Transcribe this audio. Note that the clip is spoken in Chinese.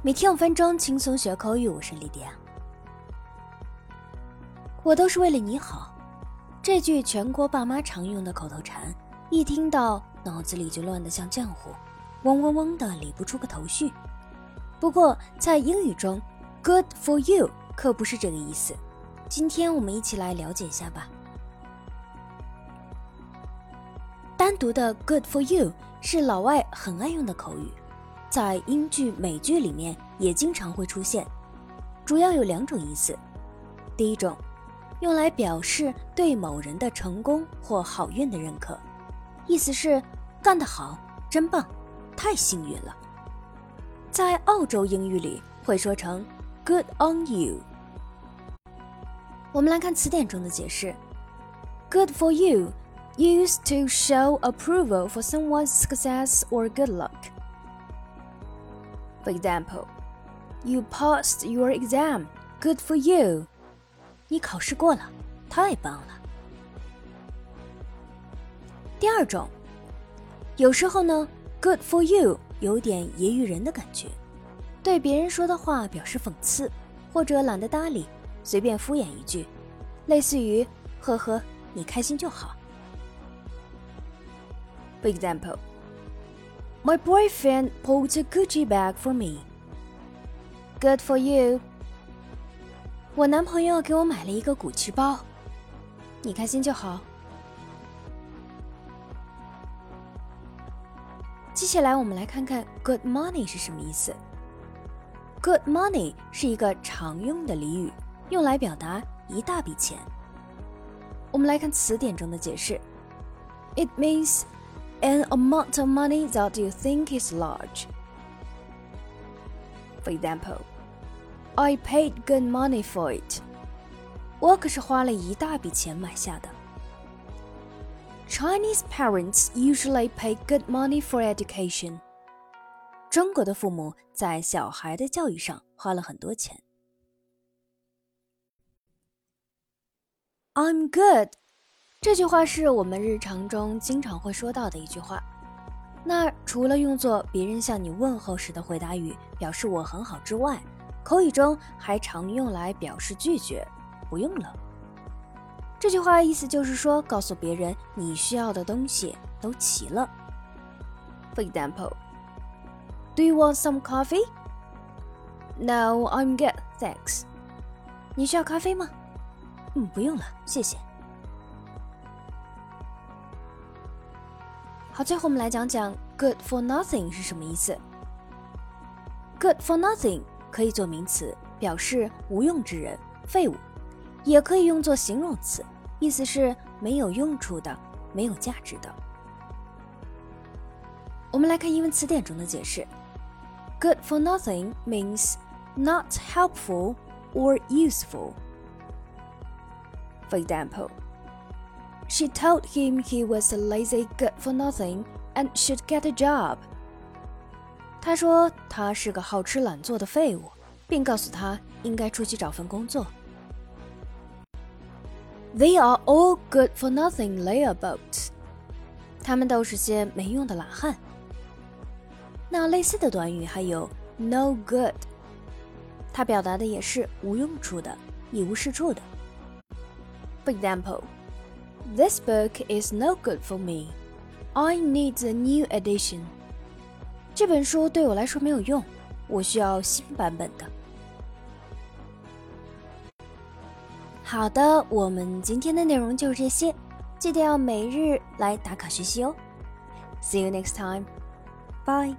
每天五分钟轻松学口语，我是莉迪亚。我都是为了你好，这句全国爸妈常用的口头禅，一听到脑子里就乱得像浆糊，嗡嗡嗡的理不出个头绪。不过在英语中，“good for you” 可不是这个意思。今天我们一起来了解一下吧。单独的 “good for you” 是老外很爱用的口语。在英剧、美剧里面也经常会出现，主要有两种意思。第一种，用来表示对某人的成功或好运的认可，意思是干得好，真棒，太幸运了。在澳洲英语里会说成 “good on you”。我们来看词典中的解释：“good for you” used to show approval for someone's success or good luck。For example, you passed your exam. Good for you. 你考试过了，太棒了。第二种，有时候呢，good for you 有点揶揄人的感觉，对别人说的话表示讽刺，或者懒得搭理，随便敷衍一句，类似于“呵呵，你开心就好。” For example. My boyfriend bought a Gucci bag for me. Good for you. 我男朋友给我买了一个古奇包，你开心就好。接下来我们来看看 “good money” 是什么意思。“good money” 是一个常用的俚语，用来表达一大笔钱。我们来看词典中的解释：It means an amount of money that you think is large. For example, I paid good money for it. 我可是花了一大笔钱买下的。Chinese parents usually pay good money for education. 中国的父母在小孩的教育上花了很多钱。I'm good 这句话是我们日常中经常会说到的一句话。那除了用作别人向你问候时的回答语，表示我很好之外，口语中还常用来表示拒绝，不用了。这句话意思就是说，告诉别人你需要的东西都齐了。For example, Do you want some coffee? No, I'm good, thanks. 你需要咖啡吗？嗯，不用了，谢谢。好，最后我们来讲讲 “good for nothing” 是什么意思。“good for nothing” 可以做名词，表示无用之人、废物；也可以用作形容词，意思是没有用处的、没有价值的。我们来看英文词典中的解释：“good for nothing” means not helpful or useful. For example. She told him he was a lazy good for nothing and should get a job. 她说他是个好吃懒做的废物，并告诉他应该出去找份工作。They are all good for nothing layabouts. 他们都是些没用的懒汉。那类似的短语还有 no good，它表达的也是无用处的、一无是处的。For example. This book is no good for me. I need a new edition. 这本书对我来说没有用，我需要新版本的。好的，我们今天的内容就是这些，记得要每日来打卡学习哦。See you next time. Bye.